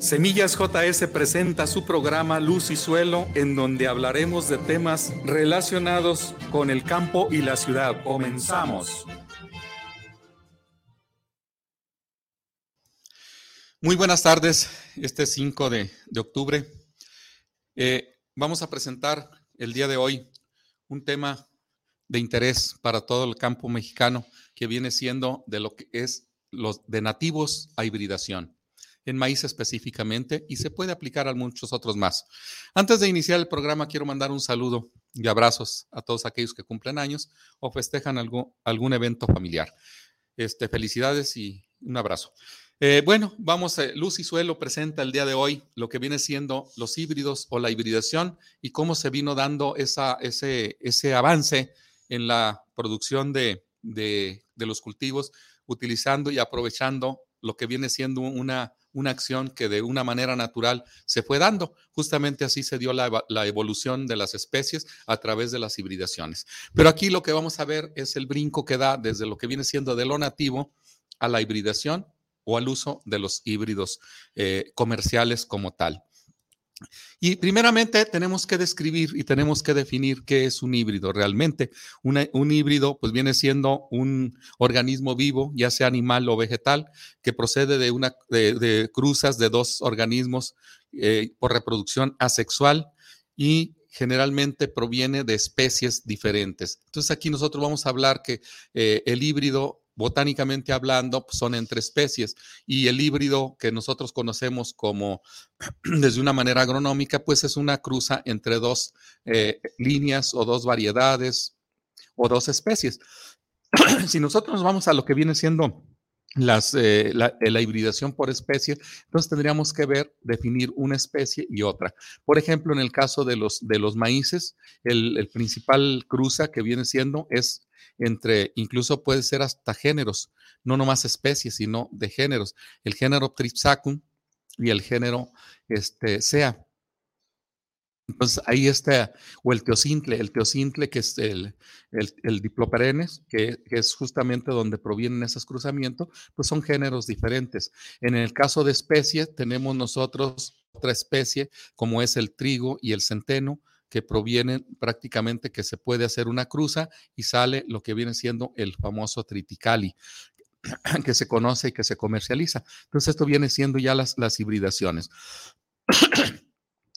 Semillas JS presenta su programa Luz y Suelo, en donde hablaremos de temas relacionados con el campo y la ciudad. Comenzamos. Muy buenas tardes, este 5 de, octubre. Eh, vamos a presentar el día de hoy un tema de interés para todo el campo mexicano que viene siendo de lo que es los de nativos a hibridación, en maíz específicamente, y se puede aplicar a muchos otros más. Antes de iniciar el programa, quiero mandar un saludo y abrazos a todos aquellos que cumplen años o festejan algún, algún evento familiar. Este, felicidades y un abrazo. Eh, bueno, vamos, a Luz y Suelo presenta el día de hoy lo que viene siendo los híbridos o la hibridación y cómo se vino dando esa, ese, ese avance en la producción de, de, los cultivos, utilizando y aprovechando lo que viene siendo una, una acción que de una manera natural se fue dando. Justamente así se dio la, evolución de las especies a través de las hibridaciones. Pero aquí lo que vamos a ver es el brinco que da desde lo que viene siendo de lo nativo a la hibridación o al uso de los híbridos eh, comerciales como tal. Y primeramente tenemos que describir y tenemos que definir qué es un híbrido realmente. un híbrido pues viene siendo un organismo vivo, ya sea animal o vegetal, que procede de, una, de, cruzas de dos organismos eh, por reproducción asexual y generalmente proviene de especies diferentes. Entonces aquí nosotros vamos a hablar que eh, el híbrido botánicamente hablando, son entre especies. Y el híbrido que nosotros conocemos como desde una manera agronómica, pues es una cruza entre dos eh, líneas o dos variedades o dos especies. si nosotros nos vamos a lo que viene siendo las, eh, eh, la, hibridación por especie, entonces tendríamos que ver, definir una especie y otra. Por ejemplo, en el caso de los, de los maíces, el, el principal cruza que viene siendo es entre, incluso puede ser hasta géneros, no nomás especies, sino de géneros. El género Tripsacum y el género este, Sea. Entonces ahí está, o el teocintle, el teocintle que es el, el, diploperenes, que, es justamente donde provienen esos cruzamientos, pues son géneros diferentes. En el caso de especies, tenemos nosotros otra especie, como es el trigo y el centeno, que provienen prácticamente que se puede hacer una cruza y sale lo que viene siendo el famoso triticali que se conoce y que se comercializa. Entonces esto viene siendo ya las, las hibridaciones.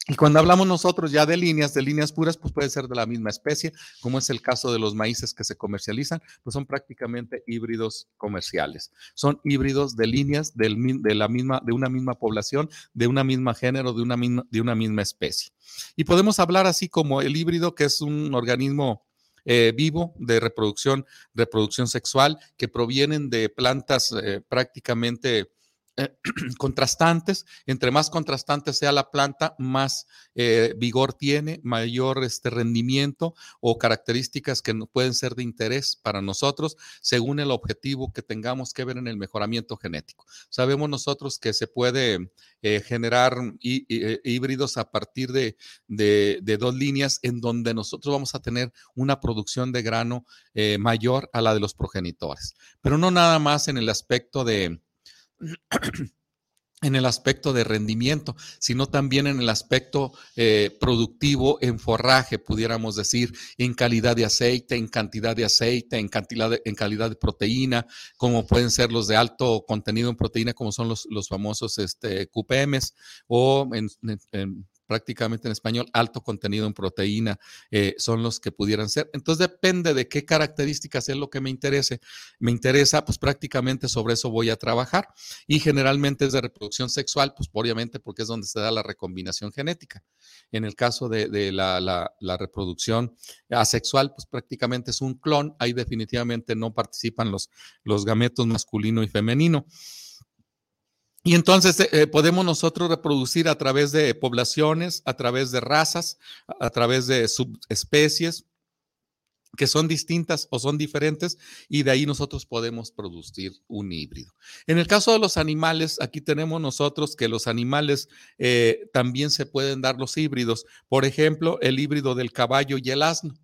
Y cuando hablamos nosotros ya de líneas, de líneas puras, pues puede ser de la misma especie, como es el caso de los maíces que se comercializan, pues son prácticamente híbridos comerciales. Son híbridos de líneas de, la misma, de una misma población, de una misma género, de una misma, de una misma especie. Y podemos hablar así como el híbrido, que es un organismo eh, vivo de reproducción, reproducción sexual, que provienen de plantas eh, prácticamente eh, contrastantes. Entre más contrastante sea la planta, más eh, vigor tiene, mayor este rendimiento o características que pueden ser de interés para nosotros según el objetivo que tengamos que ver en el mejoramiento genético. Sabemos nosotros que se puede eh, generar híbridos a partir de, de, dos líneas en donde nosotros vamos a tener una producción de grano mayor a la de los progenitores, pero no nada más en el aspecto de en el aspecto de rendimiento, sino también en el aspecto eh, productivo en forraje, pudiéramos decir, en calidad de aceite, en cantidad de aceite, en, cantidad en calidad de proteína, como pueden ser los de alto contenido en proteína, como son los, los famosos este, QPMs, o en prácticamente en español, alto contenido en proteína, eh, son los que pudieran ser. Entonces depende de qué características es lo que me interese. Me interesa, pues prácticamente sobre eso voy a trabajar. Y generalmente es de reproducción sexual, pues obviamente porque es donde se da la recombinación genética. En el caso de, la, reproducción asexual, pues prácticamente es un clon. Ahí definitivamente no participan los gametos masculino y femenino. Y entonces eh, podemos nosotros reproducir a través de poblaciones, a través de razas, a través de subespecies que son distintas o son diferentes y de ahí nosotros podemos producir un híbrido. En el caso de los animales, aquí tenemos nosotros que los animales eh, también se pueden dar los híbridos. Por ejemplo, el híbrido del caballo y el asno,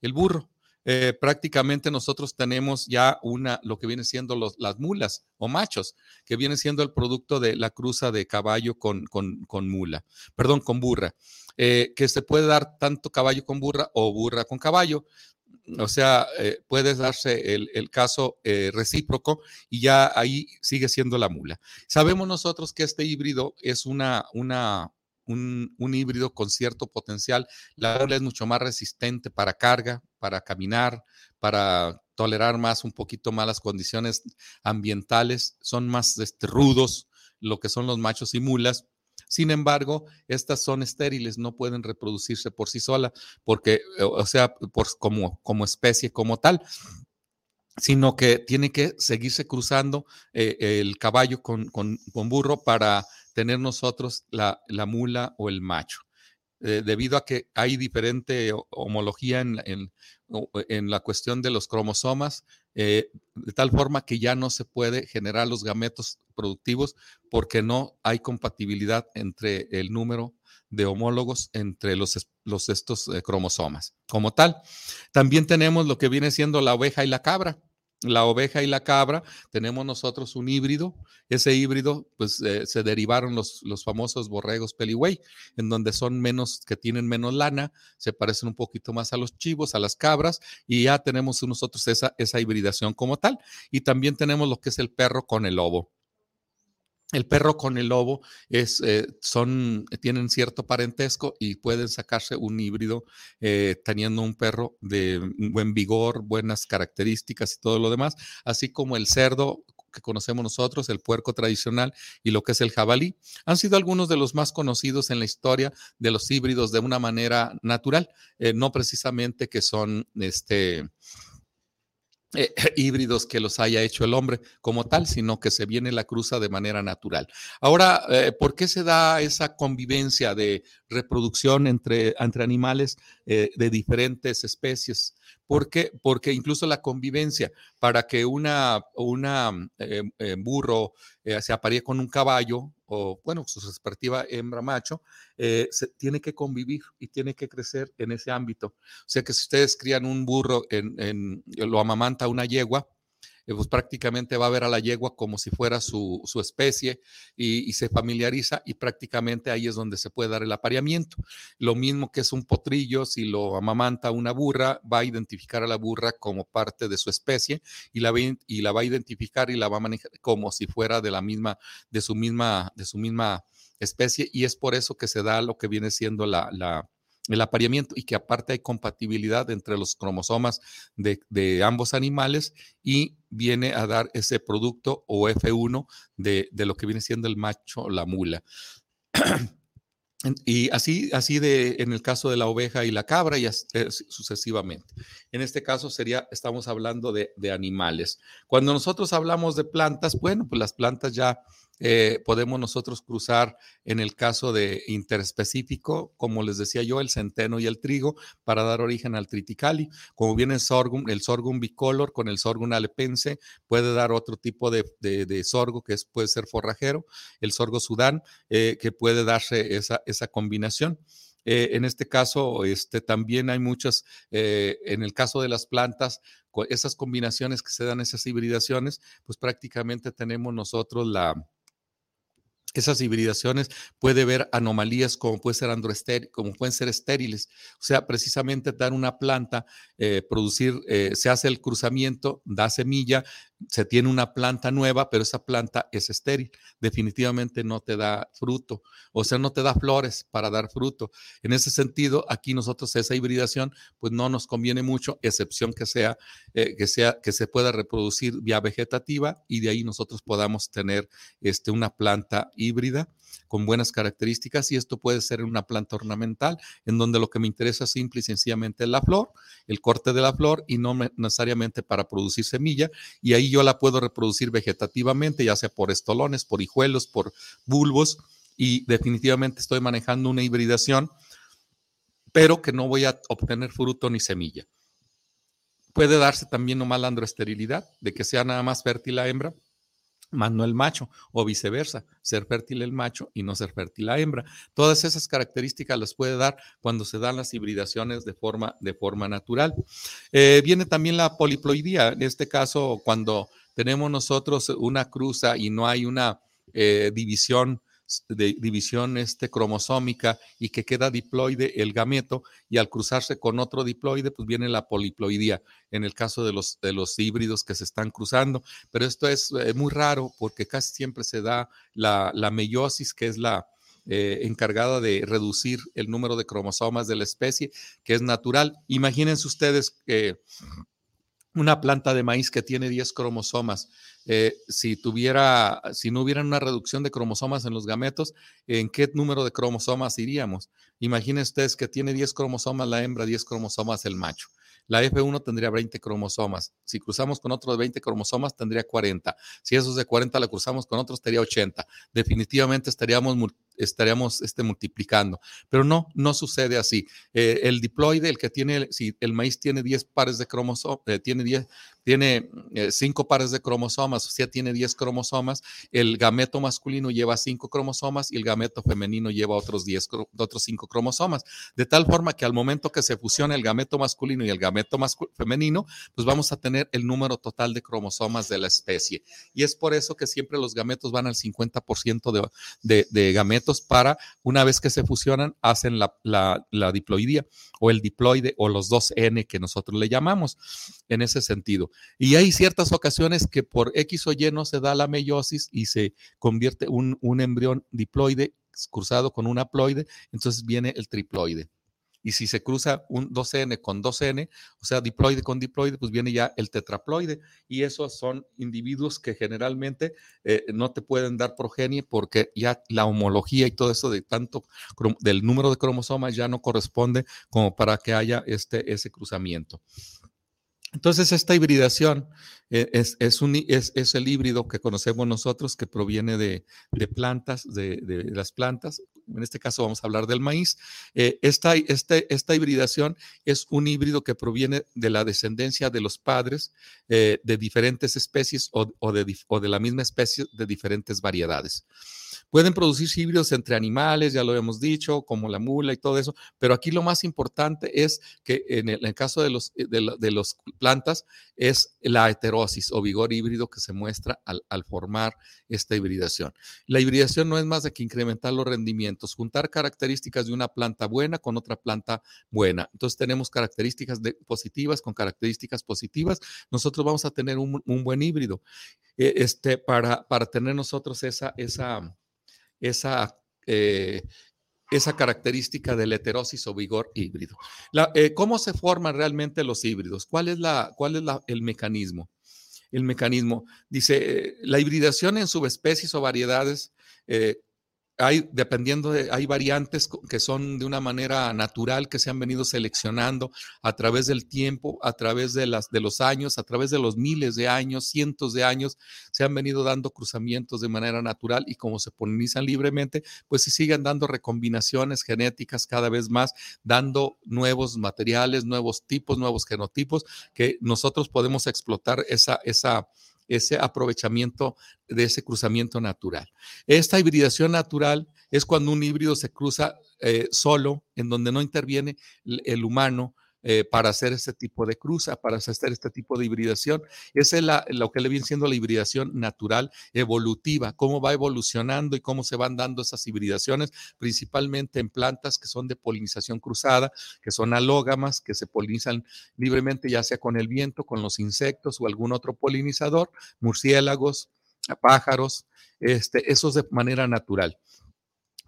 el burro. Eh, prácticamente nosotros tenemos ya una, lo que viene siendo los, las mulas o machos, que viene siendo el producto de la cruza de caballo con, con, mula, perdón, con burra, eh, que se puede dar tanto caballo con burra o burra con caballo. O sea, eh, puede darse el, caso recíproco y ya ahí sigue siendo la mula. Sabemos nosotros que este híbrido es una, una, un, un, híbrido con cierto potencial. La mula es mucho más resistente para carga, para caminar, para tolerar más un poquito más las condiciones ambientales, son más este, rudos lo que son los machos y mulas. Sin embargo, estas son estériles, no pueden reproducirse por sí solas, porque, o sea, por, como, como especie, como tal sino que tiene que seguirse cruzando eh, el caballo con, con, con, burro para tener nosotros la, la mula o el macho. Eh, debido a que hay diferente homología en, en, la cuestión de los cromosomas, eh, de tal forma que ya no se puede generar los gametos productivos porque no hay compatibilidad entre el número de homólogos entre los, los estos eh, cromosomas. Como tal, también tenemos lo que viene siendo la oveja y la cabra la oveja y la cabra, tenemos nosotros un híbrido. Ese híbrido, pues eh, se derivaron los, los famosos borregos peligüey, en donde son menos, que tienen menos lana, se parecen un poquito más a los chivos, a las cabras, y ya tenemos nosotros esa, esa hibridación como tal. Y también tenemos lo que es el perro con el lobo. El perro con el lobo es, eh, son, tienen cierto parentesco y pueden sacarse un híbrido eh, teniendo un perro de buen vigor, buenas características y todo lo demás, así como el cerdo que conocemos nosotros, el puerco tradicional y lo que es el jabalí, han sido algunos de los más conocidos en la historia de los híbridos de una manera natural, eh, no precisamente que son este eh, híbridos que los haya hecho el hombre como tal, sino que se viene la cruza de manera natural. Ahora, eh, ¿por qué se da esa convivencia de reproducción entre, entre animales eh, de diferentes especies? ¿Por qué? Porque incluso la convivencia, para que una, una burro se aparee con un caballo, o bueno, su respectiva hembra macho, eh, se, tiene que convivir y tiene que crecer en ese ámbito. O sea que si ustedes crían un burro, en, lo amamanta una yegua, eh, pues prácticamente va a ver a la yegua como si fuera su, especie y, se familiariza y prácticamente ahí es donde se puede dar el apareamiento. Lo mismo que es un potrillo, si lo amamanta una burra, va a identificar a la burra como parte de su especie y la, y la va a identificar y la va a manejar como si fuera de la misma, de su misma, de su misma especie y es por eso que se da lo que viene siendo la, la el apareamiento y que aparte hay compatibilidad entre los cromosomas de, ambos animales y viene a dar ese producto o F1 de, lo que viene siendo el macho la mula. Y así, así de en el caso de la oveja y la cabra y eh, sucesivamente. En este caso sería, estamos hablando de, de, animales. Cuando nosotros hablamos de plantas, bueno, pues las plantas ya eh, podemos nosotros cruzar en el caso de interespecífico, como les decía yo, el centeno y el trigo para dar origen al triticali. Como viene el sorghum, el sorghum bicolor con el sorghum alepense puede dar otro tipo de, sorgo que es, puede ser forrajero, el sorgo sudán, eh, que puede darse esa, esa combinación. Eh, en este caso, este, también hay muchas, en el caso de las plantas, esas combinaciones que se dan, esas hibridaciones, pues prácticamente tenemos nosotros la, esas hibridaciones puede ver anomalías como puede ser como pueden ser estériles. O sea, precisamente dar una planta, eh, producir, eh, se hace el cruzamiento, da semilla, se tiene una planta nueva, pero esa planta es estéril. Definitivamente no te da fruto, o sea, no te da flores para dar fruto. En ese sentido, aquí nosotros esa hibridación, pues no nos conviene mucho, excepción que sea, eh, que sea, que se pueda reproducir vía vegetativa y de ahí nosotros podamos tener este, una planta híbrida con buenas características y esto puede ser una planta ornamental en donde lo que me interesa simple y sencillamente es la flor, el corte de la flor y no necesariamente para producir semilla y ahí yo la puedo reproducir vegetativamente, ya sea por estolones, por hijuelos, por bulbos, y definitivamente estoy manejando una hibridación, pero que no voy a obtener fruto ni semilla. Puede darse también una malandroesterilidad, de que sea nada más fértil la hembra, más no el macho, o viceversa, ser fértil el macho y no ser fértil la hembra. Todas esas características las puede dar cuando se dan las hibridaciones de forma, de forma natural. Eh, viene también la poliploidía, en este caso, cuando tenemos nosotros una cruza y no hay una eh, división de división este, cromosómica y que queda diploide el gameto y al cruzarse con otro diploide, pues viene la poliploidía en el caso de los, de los híbridos que se están cruzando. Pero esto es eh, muy raro porque casi siempre se da la, meiosis, que es la, eh, encargada de reducir el número de cromosomas de la especie, que es natural. Imagínense ustedes que una planta de maíz que tiene 10 cromosomas, eh, si tuviera, si no hubiera una reducción de cromosomas en los gametos, ¿en qué número de cromosomas iríamos? Imaginen ustedes que tiene 10 cromosomas la hembra, 10 cromosomas el macho. La F1 tendría 20 cromosomas. Si cruzamos con otro de 20 cromosomas, tendría 40. Si esos de 40 la cruzamos con otros, tendría 80. Definitivamente estaríamos estaríamos este, multiplicando. Pero no, no sucede así. Eh, el diploide, el que tiene, si el maíz tiene 10 pares de cromosomas, eh, tiene 10, tiene 5 eh, pares de cromosomas, o sea, tiene 10 cromosomas, el gameto masculino lleva 5 cromosomas y el gameto femenino lleva otros 10, otros 5 cromosomas. De tal forma que al momento que se fusiona el gameto masculino y el gameto femenino, pues vamos a tener el número total de cromosomas de la especie. Y es por eso que siempre los gametos van al 50% de, de, gametos para, una vez que se fusionan, hacen la, la, diploidía o el diploide o los dos N que nosotros le llamamos en ese sentido. Y hay ciertas ocasiones que por X o Y no se da la meiosis y se convierte un, un embrión diploide cruzado con un haploide, entonces viene el triploide. Y si se cruza un 2N con 2N, o sea, diploide con diploide, pues viene ya el tetraploide. Y esos son individuos que generalmente eh, no te pueden dar progenie porque ya la homología y todo eso de tanto del número de cromosomas ya no corresponde como para que haya este, ese cruzamiento. Entonces, esta hibridación eh, es, es, el híbrido que conocemos nosotros que proviene de, plantas, de, las plantas. En este caso vamos a hablar del maíz. Eh, esta, este, esta, hibridación es un híbrido que proviene de la descendencia de los padres eh, de diferentes especies o, de, o de la misma especie de diferentes variedades. Pueden producir híbridos entre animales, ya lo hemos dicho, como la mula y todo eso, pero aquí lo más importante es que en el, caso de los, eh, de, los plantas es la heterosis o vigor híbrido que se muestra al, formar esta hibridación. La hibridación no es más de que incrementar los rendimientos, juntar características de una planta buena con otra planta buena. Entonces tenemos características positivas con características positivas. Nosotros vamos a tener un, buen híbrido eh, este, para, para tener nosotros esa, esa esa, eh, esa característica de la heterosis o vigor híbrido. Eh, ¿Cómo se forman realmente los híbridos? ¿Cuál es, la, cuál es el mecanismo? El mecanismo dice, eh, la hibridación en subespecies o variedades hay, dependiendo de, hay variantes que son de una manera natural que se han venido seleccionando a través del tiempo, a través de, las, de los años, a través de los miles de años, cientos de años, se han venido dando cruzamientos de manera natural y como se polinizan libremente, pues se siguen dando recombinaciones genéticas cada vez más, dando nuevos materiales, nuevos tipos, nuevos genotipos que nosotros podemos explotar esa, esa, ese aprovechamiento de ese cruzamiento natural. Esta hibridación natural es cuando un híbrido se cruza eh, solo, en donde no interviene el humano eh, para hacer este tipo de cruza, para hacer este tipo de hibridación. Esa es lo que le viene siendo la hibridación natural evolutiva, cómo va evolucionando y cómo se van dando esas hibridaciones, principalmente en plantas que son de polinización cruzada, que son alógamas, que se polinizan libremente, ya sea con el viento, con los insectos o algún otro polinizador, murciélagos, pájaros, este, eso de manera natural.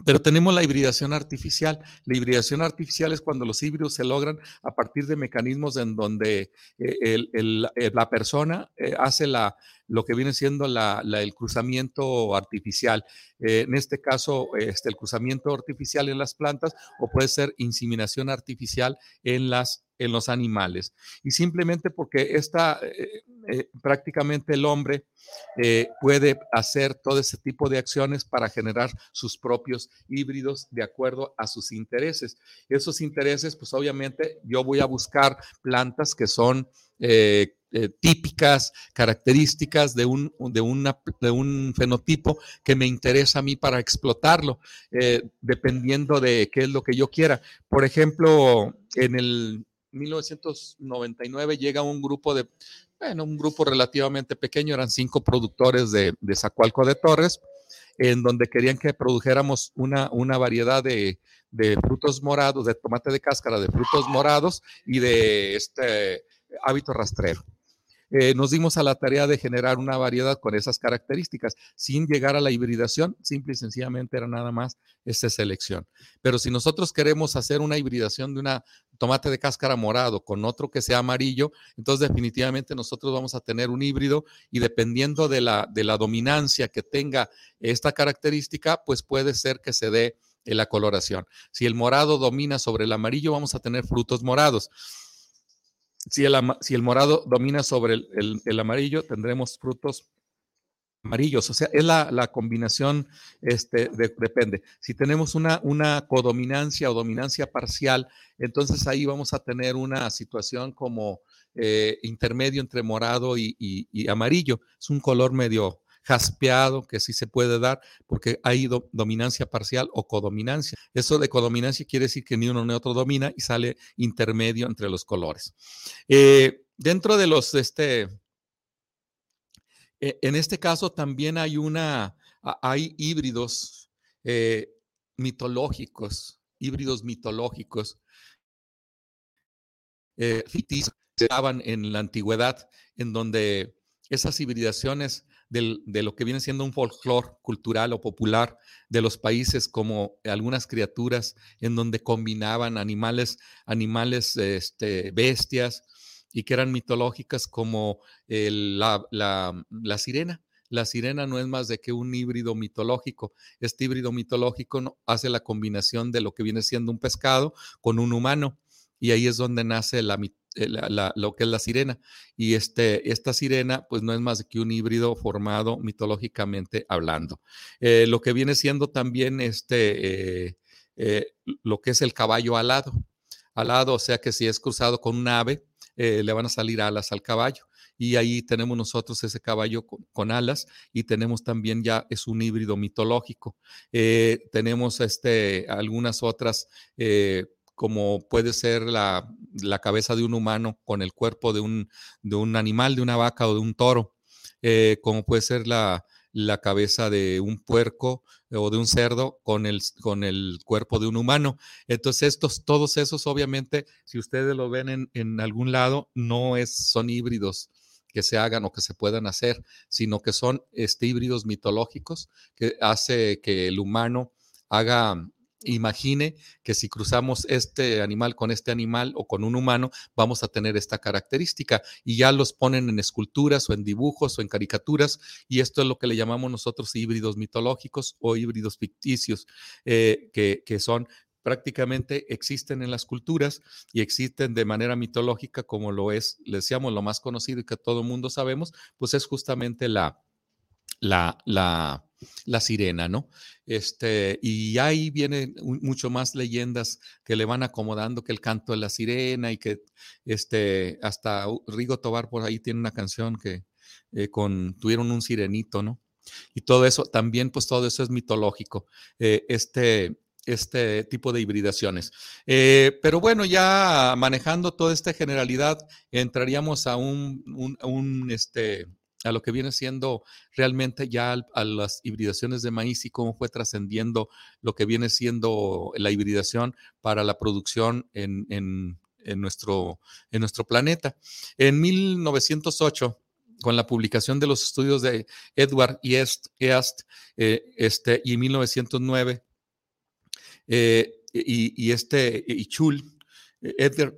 Pero tenemos la hibridación artificial. La hibridación artificial es cuando los híbridos se logran a partir de mecanismos en donde eh, eh, la persona eh, hace la, lo que viene siendo el cruzamiento artificial. en este caso, este, el cruzamiento artificial en las plantas o puede ser inseminación artificial en, las, en los animales. Y simplemente porque esta, eh, prácticamente el hombre eh, puede hacer todo ese tipo de acciones para generar sus propios híbridos de acuerdo a sus intereses. Esos intereses, pues obviamente yo voy a buscar plantas que son eh, típicas, características de un, de, una, de un fenotipo que me interesa a mí para explotarlo, dependiendo de qué es lo que yo quiera. Por ejemplo, en el 1999 llega un grupo de, bueno, un grupo relativamente pequeño, eran cinco productores de, de Zacualco de Torres, en donde querían que produjéramos una, una variedad de, de, frutos morados, de tomate de cáscara, de frutos morados y de este hábito rastrero. Eh, nos dimos a la tarea de generar una variedad con esas características, sin llegar a la hibridación, simple y sencillamente era nada más esa selección. Pero si nosotros queremos hacer una hibridación de una tomate de cáscara morado con otro que sea amarillo, entonces definitivamente nosotros vamos a tener un híbrido y dependiendo de la, de la dominancia que tenga esta característica, pues puede ser que se dé la coloración. Si el morado domina sobre el amarillo, vamos a tener frutos morados si el, morado domina sobre el, amarillo, tendremos frutos amarillos. O sea, es la, combinación, este, depende. Si tenemos una, una codominancia o dominancia parcial, entonces ahí vamos a tener una situación como eh, intermedio entre morado y, amarillo. Es un color medio jaspeado que sí se puede dar porque hay dominancia parcial o codominancia. Eso de codominancia quiere decir que ni uno ni otro domina y sale intermedio entre los colores. Eh, dentro de los, este, e, en este caso también hay una, hay híbridos eh, mitológicos, híbridos mitológicos, eh, se daban en la antigüedad, en donde esas hibridaciones de lo que viene siendo un folclore cultural o popular de los países como algunas criaturas en donde combinaban animales, animales, este, bestias y que eran mitológicas como la, la, sirena. La sirena no es más de que un híbrido mitológico. Este híbrido mitológico hace la combinación de lo que viene siendo un pescado con un humano y ahí es donde nace la, eh, lo que es la sirena. Y este, esta sirena, pues no es más que un híbrido formado mitológicamente hablando. Eh, lo que viene siendo también este, eh, lo que es el caballo alado. Alado, o sea que si es cruzado con un ave, le van a salir alas al caballo. Y ahí tenemos nosotros ese caballo con, alas y tenemos también ya es un híbrido mitológico. tenemos este, algunas otras como puede ser la, cabeza de un humano con el cuerpo de un, de un, animal, de una vaca o de un toro, eh, como puede ser la, cabeza de un puerco o de un cerdo con el, con el cuerpo de un humano. Entonces, estos, todos esos, obviamente, si ustedes lo ven en, en algún lado, no es, son híbridos que se hagan o que se puedan hacer, sino que son este, híbridos mitológicos que hace que el humano haga imagine que si cruzamos este animal con este animal o con un humano, vamos a tener esta característica. Y ya los ponen en esculturas o en dibujos o en caricaturas. Y esto es lo que le llamamos nosotros híbridos mitológicos o híbridos ficticios, eh, que, que son prácticamente existen en las culturas y existen de manera mitológica como lo es, le decíamos, lo más conocido y que todo el mundo sabemos, pues es justamente la, la, la, sirena, ¿no? Este, y ahí vienen mucho más leyendas que le van acomodando que el canto de la sirena y que este, hasta Rigo Tobar por ahí tiene una canción que eh, con, tuvieron un sirenito, ¿no? Y todo eso, también pues todo eso es mitológico, eh, este, este tipo de hibridaciones. Eh, pero bueno, ya manejando toda esta generalidad, entraríamos a un, un, un este, a lo que viene siendo realmente ya a las hibridaciones de maíz y cómo fue trascendiendo lo que viene siendo la hibridación para la producción en, nuestro, en nuestro planeta. En 1908, con la publicación de los estudios de Edward y Est, eh, este, y en 1909, eh, y, este, y Chul, Edgar,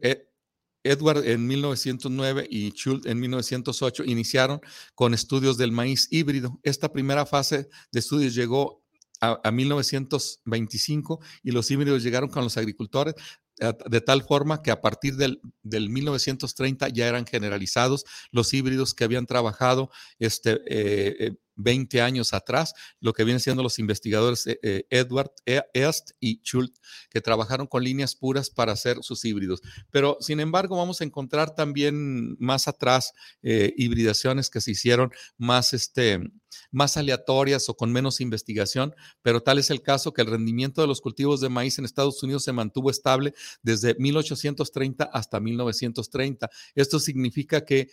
Edward en 1909 y Schultz en 1908 iniciaron con estudios del maíz híbrido. Esta primera fase de estudios llegó a, 1925 y los híbridos llegaron con los agricultores de tal forma que a partir del, 1930 ya eran generalizados los híbridos que habían trabajado este, 20 años atrás, lo que vienen siendo los investigadores eh, eh, Edward e-, East y Schultz, que trabajaron con líneas puras para hacer sus híbridos. Pero, sin embargo, vamos a encontrar también más atrás eh, hibridaciones que se hicieron más, este, más aleatorias o con menos investigación, pero tal es el caso que el rendimiento de los cultivos de maíz en Estados Unidos se mantuvo estable desde 1830 hasta 1930. Esto significa que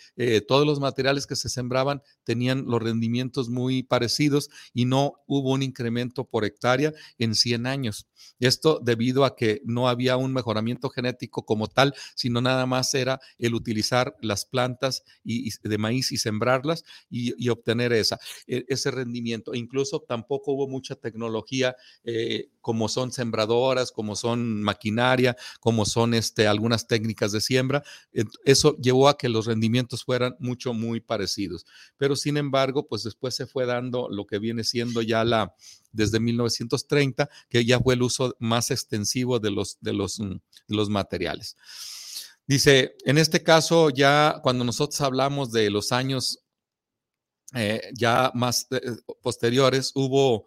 todos los materiales que se sembraban tenían los rendimientos muy parecidos y no hubo un incremento por hectárea en 100 años. Esto debido a que no había un mejoramiento genético como tal, sino nada más era el utilizar las plantas de maíz y sembrarlas y, obtener esa, ese rendimiento. Incluso tampoco hubo mucha tecnología eh, como son sembradoras, como son maquinaria, como son este, algunas técnicas de siembra. Eso llevó a que los rendimientos fueran mucho, muy parecidos. Pero sin embargo, pues después se fue dando lo que viene siendo ya la, desde 1930, que ya fue el uso más extensivo de los, de los, mm, los materiales. Dice, en este caso, ya cuando nosotros hablamos de los años eh, ya más eh, posteriores, hubo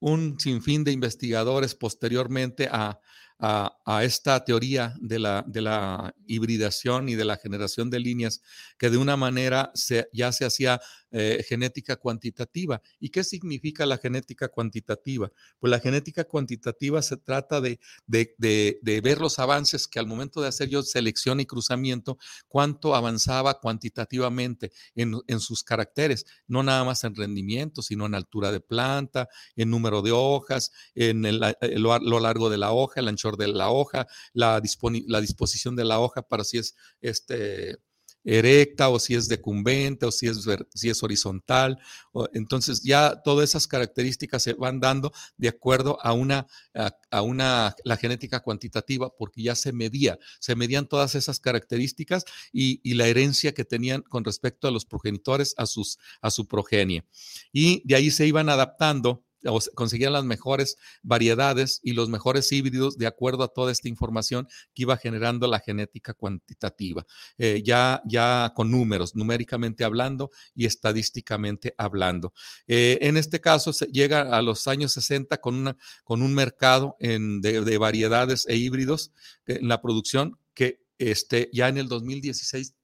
un sinfín de investigadores posteriormente a, a, esta teoría de la, de la, hibridación y de la generación de líneas que de una manera ya se hacía eh, genética cuantitativa. ¿Y qué significa la genética cuantitativa? Pues la genética cuantitativa se trata de, de, ver los avances que al momento de hacer yo selección y cruzamiento, cuánto avanzaba cuantitativamente en, en sus caracteres, no nada más en rendimiento, sino en altura de planta, en número de hojas, en el, lo, largo de la hoja, el de la hoja, la, la disposición de la hoja para si es este erecta o si es decumbente o si es, si es horizontal. entonces ya todas esas características se van dando de acuerdo a una, a, una, la genética cuantitativa porque ya se medía, se medían todas esas características y, y la herencia que tenían con respecto a los progenitores, a, sus, a su progenie. Y de ahí se iban adaptando conseguían las mejores variedades y los mejores híbridos de acuerdo a toda esta información que iba generando la genética cuantitativa, eh, ya, ya con números, numéricamente hablando y estadísticamente hablando. Eh, en este caso llega a los años 60 con, una, con un mercado en, de, variedades e híbridos en la producción que este, ya en el 2016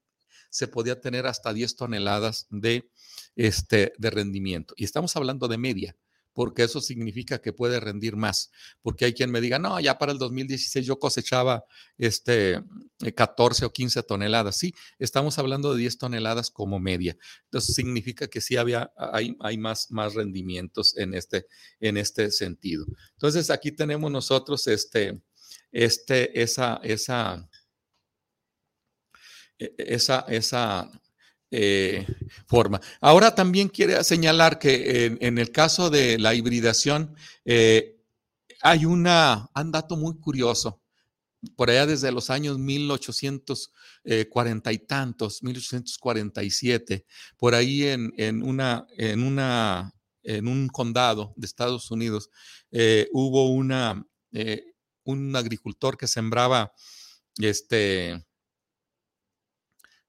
se podía tener hasta 10 toneladas de, este, de rendimiento. Y estamos hablando de media porque eso significa que puede rendir más. Porque hay quien me diga, no, ya para el 2016 yo cosechaba este 14 o 15 toneladas. Sí, estamos hablando de 10 toneladas como media. Entonces significa que sí había, hay, hay más, más rendimientos en este, en este sentido. Entonces aquí tenemos nosotros este, este, esa, esa, e, esa, esa eh, forma. Ahora también quiere señalar que en, el caso de la hibridación eh, hay una, un dato muy curioso. Por allá desde los años 1840 y tantos, 1847, por ahí en, en, una, en, una, en un condado de Estados Unidos, eh, hubo una, un agricultor que sembraba este,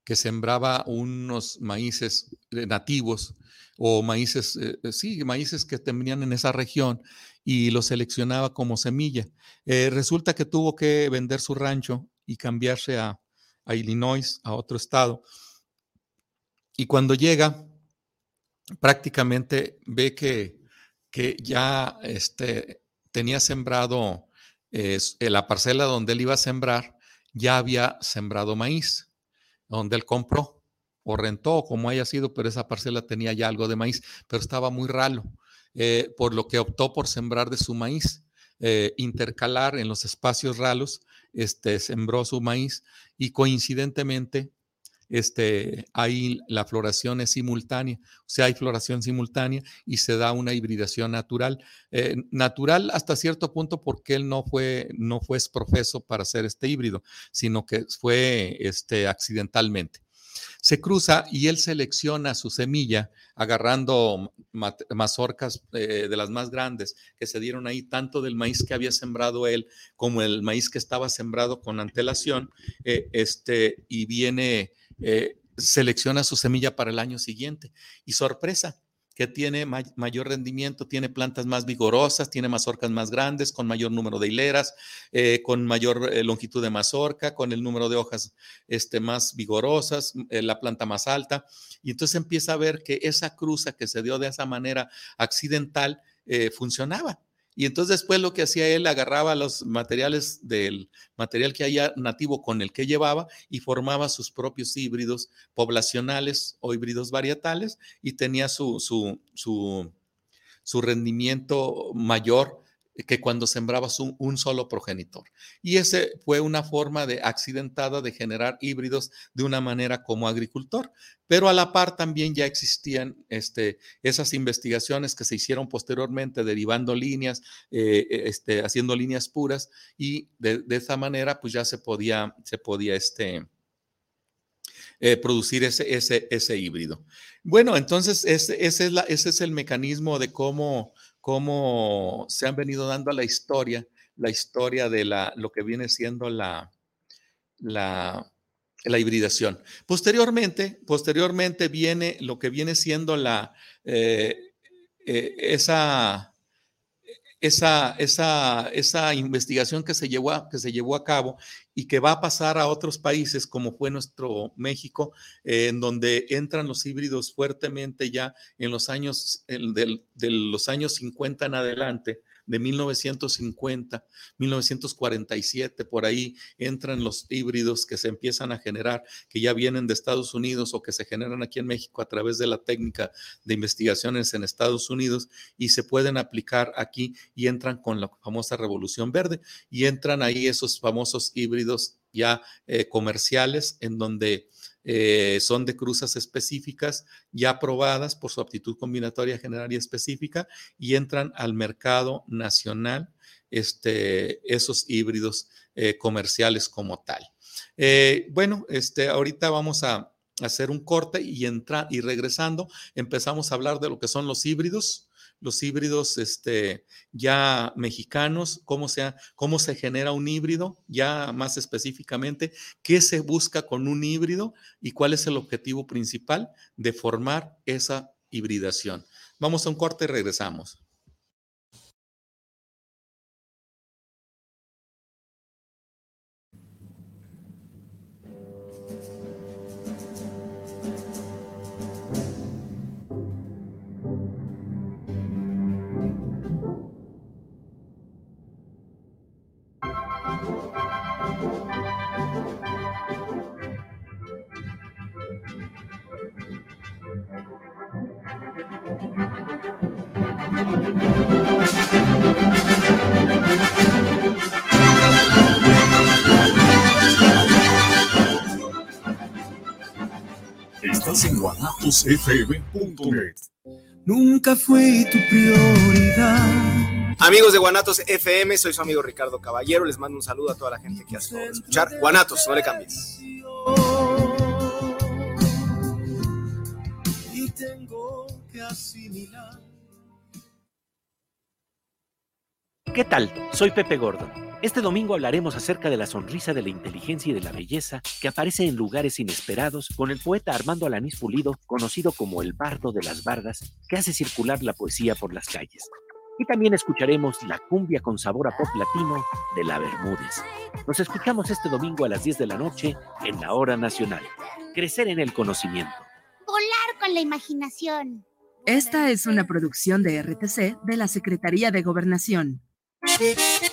que sembraba unos maíces eh, nativos o maíces, eh, eh, sí, maíces que tenían en esa región y los seleccionaba como semilla. resulta que tuvo que vender su rancho y cambiarse a, Illinois, a otro estado. Y cuando llega, prácticamente ve que, que ya este, tenía sembrado la parcela donde él iba a sembrar, ya había sembrado maíz donde él compró o rentó, como haya sido, pero esa parcela tenía ya algo de maíz, pero estaba muy ralo, eh, por lo que optó por sembrar de su maíz, eh, intercalar en los espacios ralos, este, sembró su maíz y coincidentemente este, ahí la floración es simultánea, o sea, hay floración simultánea y se da una hibridación natural. Eh, natural hasta cierto punto porque él no fue, no fue profeso para hacer este híbrido, sino que fue este, accidentalmente. Se cruza y él selecciona su semilla agarrando mazorcas eh, de las más grandes que se dieron ahí, tanto del maíz que había sembrado él como el maíz que estaba sembrado con antelación, eh, este, y viene, eh, selecciona su semilla para el año siguiente. Y sorpresa, que tiene mayor rendimiento, tiene plantas más vigorosas, tiene mazorcas más grandes, con mayor número de hileras, eh, con mayor eh, longitud de mazorca, con el número de hojas este, más vigorosas, eh, la planta más alta. Y entonces empieza a ver que esa cruza que se dio de esa manera accidental funcionaba. Y entonces después lo que hacía él, agarraba los materiales del material que haya nativo con el que llevaba y formaba sus propios híbridos poblacionales o híbridos varietales y tenía su, su, su, su rendimiento mayor que cuando sembrabas un, solo progenitor. Y ese fue una forma de accidentada de generar híbridos de una manera como agricultor. Pero a la par también ya existían este, esas investigaciones que se hicieron posteriormente, derivando líneas, eh, e, este, haciendo líneas puras, y de, esa manera pues ya se podía, se podía este, eh, producir ese, ese, ese híbrido. Bueno, entonces ese, es la, ese es el mecanismo de cómo cómo se han venido dando a la historia, la historia de la, lo que viene siendo la, la, la hibridación. Posteriormente, posteriormente viene lo que viene siendo la, eh, eh, esa, esa, esa, esa investigación que se, llevó que se llevó a cabo y que va a pasar a otros países como fue nuestro México, eh, en donde entran los híbridos fuertemente ya en los años, de los años 50 en adelante, de 1950, 1947, por ahí entran los híbridos que se empiezan a generar, que ya vienen de Estados Unidos o que se generan aquí en México a través de la técnica de investigaciones en Estados Unidos y se pueden aplicar aquí y entran con la famosa revolución verde y entran ahí esos famosos híbridos ya eh, comerciales en donde eh, son de cruzas específicas ya aprobadas por su aptitud combinatoria general y específica y entran al mercado nacional este, esos híbridos eh, comerciales como tal. Eh, bueno, este, ahorita vamos a hacer un corte y entrar y regresando empezamos a hablar de lo que son los híbridos los híbridos este, ya mexicanos, cómo se, cómo se genera un híbrido, ya más específicamente, qué se busca con un híbrido y cuál es el objetivo principal de formar esa hibridación. Vamos a un corte y regresamos. Estás en guanatosfm.net. Nunca fue tu prioridad. Amigos de Guanatos FM, soy su amigo Ricardo Caballero. Les mando un saludo a toda la gente que hace escuchar Guanatos, no le cambies. ¿Qué tal? Soy Pepe Gordon. Este domingo hablaremos acerca de la sonrisa de la inteligencia y de la belleza que aparece en lugares inesperados con el poeta Armando Alanís Pulido, conocido como el bardo de las bardas, que hace circular la poesía por las calles. Y también escucharemos la cumbia con sabor a pop latino de la Bermúdez. Nos escuchamos este domingo a las 10 de la noche en la Hora Nacional. Crecer en el conocimiento. Volar con la imaginación. Esta es una producción de RTC de la Secretaría de Gobernación. Thank you.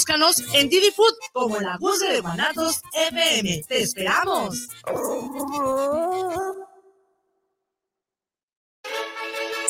búscanos en Didi Food como la Guzgue de Guanatos FM. ¡Te esperamos!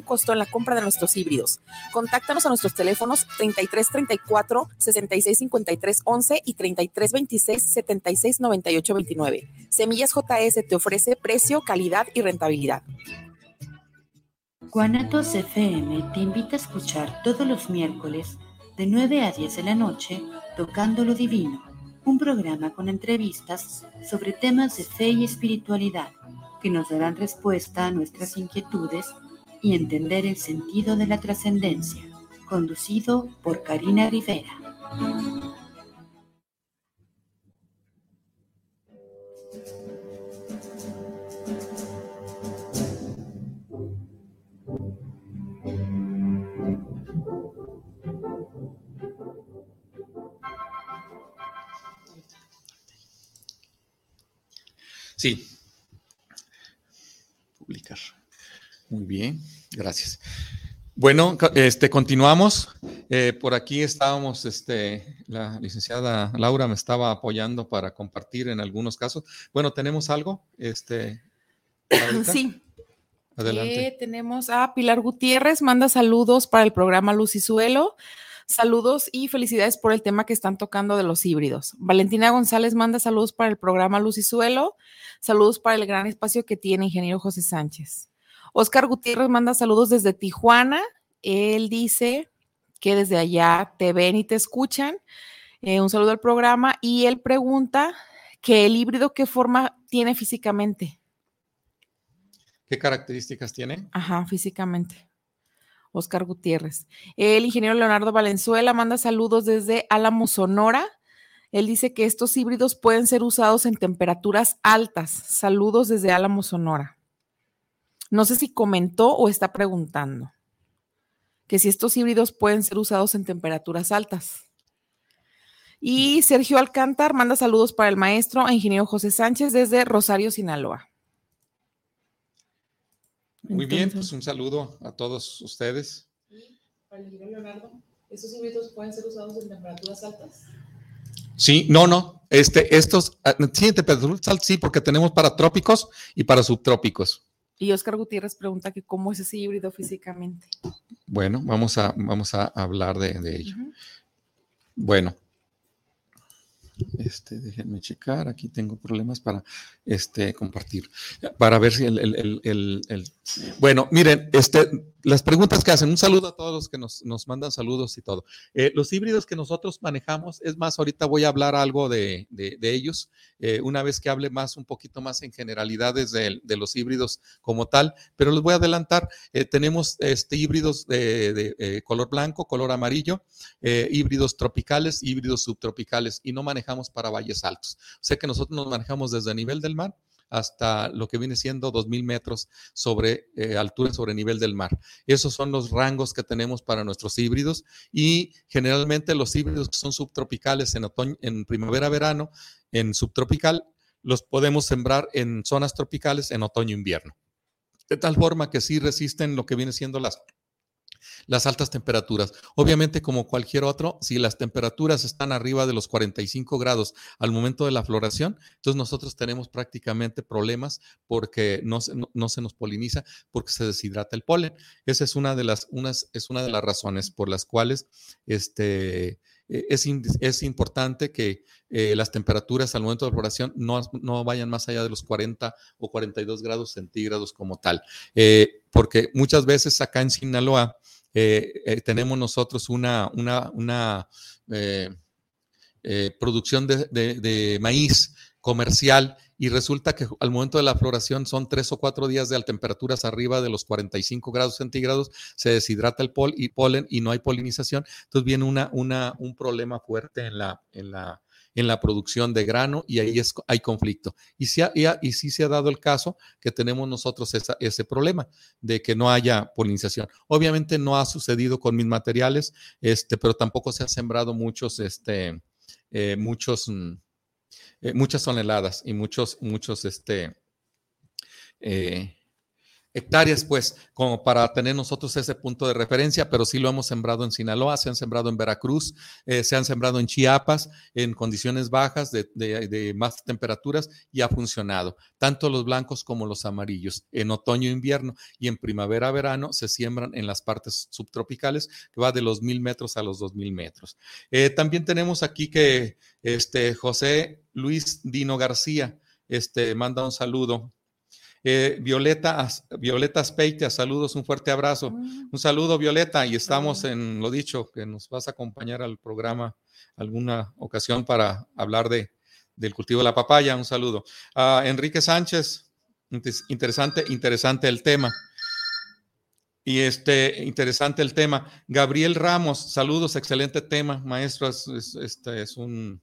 costo en la compra de nuestros híbridos. Contáctanos a nuestros teléfonos 3334 6653 11 y 3326 76 98 29. Semillas JS te ofrece precio, calidad y rentabilidad. Guanatos FM te invita a escuchar todos los miércoles de 9 a 10 de la noche Tocando lo Divino, un programa con entrevistas sobre temas de fe y espiritualidad que nos darán respuesta a nuestras inquietudes y entender el sentido de la trascendencia, conducido por Karina Rivera. Sí. Publicar. Muy bien, gracias. Bueno, este, continuamos. Eh, por aquí estábamos, este, la licenciada Laura me estaba apoyando para compartir en algunos casos. Bueno, ¿tenemos algo? Este, sí. Adelante. Eh, tenemos a Pilar Gutiérrez, manda saludos para el programa Luz y Suelo. Saludos y felicidades por el tema que están tocando de los híbridos. Valentina González manda saludos para el programa Luz y Suelo. Saludos para el gran espacio que tiene ingeniero José Sánchez. Oscar Gutiérrez manda saludos desde Tijuana. Él dice que desde allá te ven y te escuchan. Eh, un saludo al programa. Y él pregunta que el híbrido, ¿qué forma tiene físicamente? ¿Qué características tiene? Ajá, físicamente. Oscar Gutiérrez. El ingeniero Leonardo Valenzuela manda saludos desde Álamo, Sonora. Él dice que estos híbridos pueden ser usados en temperaturas altas. Saludos desde Álamo, Sonora. No sé si comentó o está preguntando que si estos híbridos pueden ser usados en temperaturas altas. Y Sergio Alcántar manda saludos para el maestro e ingeniero José Sánchez desde Rosario, Sinaloa. Muy bien, pues un saludo a todos ustedes. Para el ingeniero Leonardo, ¿estos híbridos pueden ser usados en temperaturas altas? Sí, no, no. Este, estos, ah, sí, en temperaturas altas, sí, porque tenemos para trópicos y para subtrópicos. Y Oscar Gutiérrez pregunta que cómo es ese híbrido físicamente. Bueno, vamos a, vamos a hablar de, de ello. Bueno, este, déjenme checar, aquí tengo problemas para este, compartir, para ver si el, el, el, el, Bueno, miren, este, las preguntas que hacen, un saludo a todos los que nos, nos mandan saludos y todo. Eh, los híbridos que nosotros manejamos, es más, ahorita voy a hablar algo de, de, de ellos, eh, una vez que hable más, un poquito más en generalidades de, de los híbridos como tal, pero les voy a adelantar, eh, tenemos este, híbridos de, color blanco, color amarillo, híbridos tropicales, híbridos subtropicales, y no manejamos para valles altos. O sea que nosotros nos manejamos desde el nivel del mar hasta lo que viene siendo 2.000 metros sobre eh, altura sobre nivel del mar. Esos son los rangos que tenemos para nuestros híbridos y generalmente los híbridos que son subtropicales en otoño, en primavera-verano, en subtropical, los podemos sembrar en zonas tropicales en otoño-invierno. De tal forma que sí resisten lo que viene siendo las las altas temperaturas. Obviamente, como cualquier otro, si las temperaturas están arriba de los 45 grados al momento de la floración, entonces nosotros tenemos prácticamente problemas porque no, no, se nos poliniza, porque se deshidrata el polen. Esa es una de las, unas, es una de las razones por las cuales este, e, es, es, importante que eh, las temperaturas al momento de la floración no, no, vayan más allá de los 40 o 42 grados centígrados como tal. Eh, porque muchas veces acá en Sinaloa, eh, eh, tenemos nosotros una, una, eh, producción de, de, maíz comercial y resulta que al momento de la floración son tres o cuatro días de temperaturas arriba de los 45 grados centígrados, se deshidrata el pol y polen y no hay polinización, entonces viene una, una, un problema fuerte en la, en la, en la producción de grano y ahí es, hay conflicto. Y sí, y, sí se ha dado el caso que tenemos nosotros ese problema de que no haya polinización. Obviamente no ha sucedido con mis materiales, este, pero tampoco se han sembrado muchos, este, eh, muchos, mm, eh, muchas toneladas y muchos, muchos, este, eh, hectáreas, pues, como para tener nosotros ese punto de referencia, pero sí lo hemos sembrado en Sinaloa, se han sembrado en Veracruz, eh, se han sembrado en Chiapas, en condiciones bajas de, más temperaturas y ha funcionado. Tanto los blancos como los amarillos. En otoño, invierno y en primavera, verano se siembran en las partes subtropicales, que va de los mil metros a los dos mil metros. Eh, también tenemos aquí que este, José Luis Dino García este, manda un saludo eh, Violeta, Violeta Speitia, saludos, un fuerte abrazo. Mm. Un saludo, Violeta, y estamos en lo dicho, que nos vas a acompañar al programa alguna ocasión para hablar de, del cultivo de la papaya. Un saludo. Enrique Sánchez, interesante, interesante el tema. Y este, interesante el tema. Gabriel Ramos, saludos, excelente tema, maestro, este es un,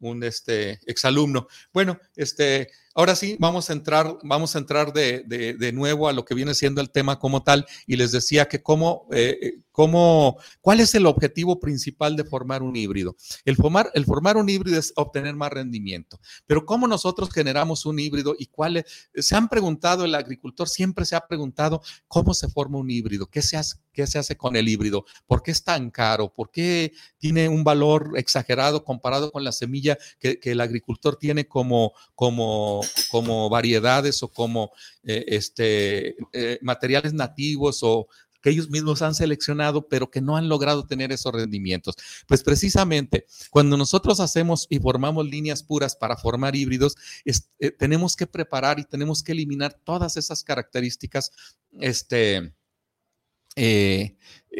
un este, exalumno. Bueno, este, Ahora sí, vamos a entrar, vamos a entrar de, de, nuevo a lo que viene siendo el tema como tal y les decía que cómo, eh, eh, cómo, cuál es el objetivo principal de formar un híbrido. El formar, el formar un híbrido es obtener más rendimiento, pero cómo nosotros generamos un híbrido y cuál se han preguntado, el agricultor siempre se ha preguntado cómo se forma un híbrido, qué se hace, qué se hace con el híbrido, por qué es tan caro, por qué tiene un valor exagerado comparado con la semilla que, que el agricultor tiene como, como como, variedades o como eh, este, eh, materiales nativos o que ellos mismos han seleccionado, pero que no han logrado tener esos rendimientos. Pues precisamente cuando nosotros hacemos y formamos líneas puras para formar híbridos, eh, tenemos que preparar y tenemos que eliminar todas esas características este, eh,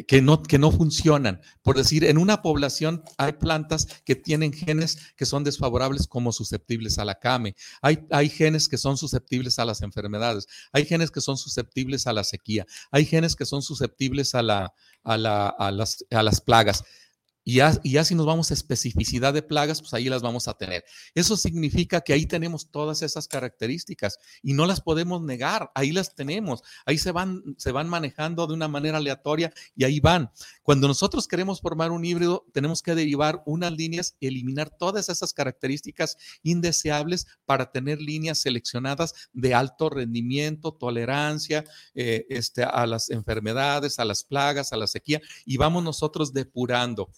que, no, que no funcionan. Por decir, en una población hay plantas que tienen genes que son desfavorables como susceptibles a la came. Hay, hay genes que son susceptibles a las enfermedades. Hay genes que son susceptibles a la sequía. Hay genes que son susceptibles a, la, a, la, a, las, a las plagas. Y ya, si nos vamos a especificidad de plagas, pues ahí las vamos a tener. Eso significa que ahí tenemos todas esas características y no las podemos negar, ahí las tenemos, ahí se van, se van manejando de una manera aleatoria y ahí van. Cuando nosotros queremos formar un híbrido, tenemos que derivar unas líneas y eliminar todas esas características indeseables para tener líneas seleccionadas de alto rendimiento, tolerancia eh, este, a las enfermedades, a las plagas, a la sequía y vamos nosotros depurando.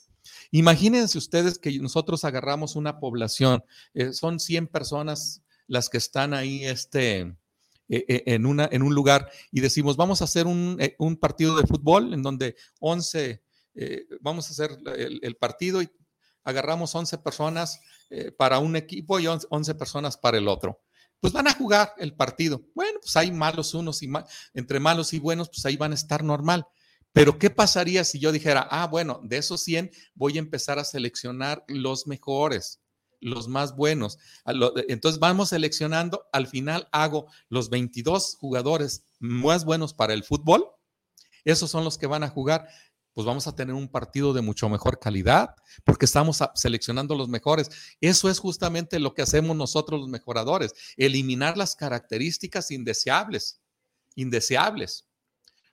Imagínense ustedes que nosotros agarramos una población, eh, son 100 personas las que están ahí este, eh, eh, en, una, en un lugar y decimos, vamos a hacer un, partido de fútbol en donde 11, vamos a hacer el, partido y agarramos 11 personas para un equipo y 11 personas para el otro pues van a jugar el partido. Bueno, pues hay malos unos y entre malos y buenos, pues ahí van a estar normal. Pero ¿qué pasaría si yo dijera, ah, bueno, de esos 100 voy a empezar a seleccionar los mejores, los más buenos? Entonces vamos seleccionando, al final hago los 22 jugadores más buenos para el fútbol, esos son los que van a jugar pues vamos a tener un partido de mucho mejor calidad, porque estamos seleccionando los mejores. Eso es justamente lo que hacemos nosotros los mejoradores, eliminar las características indeseables, indeseables.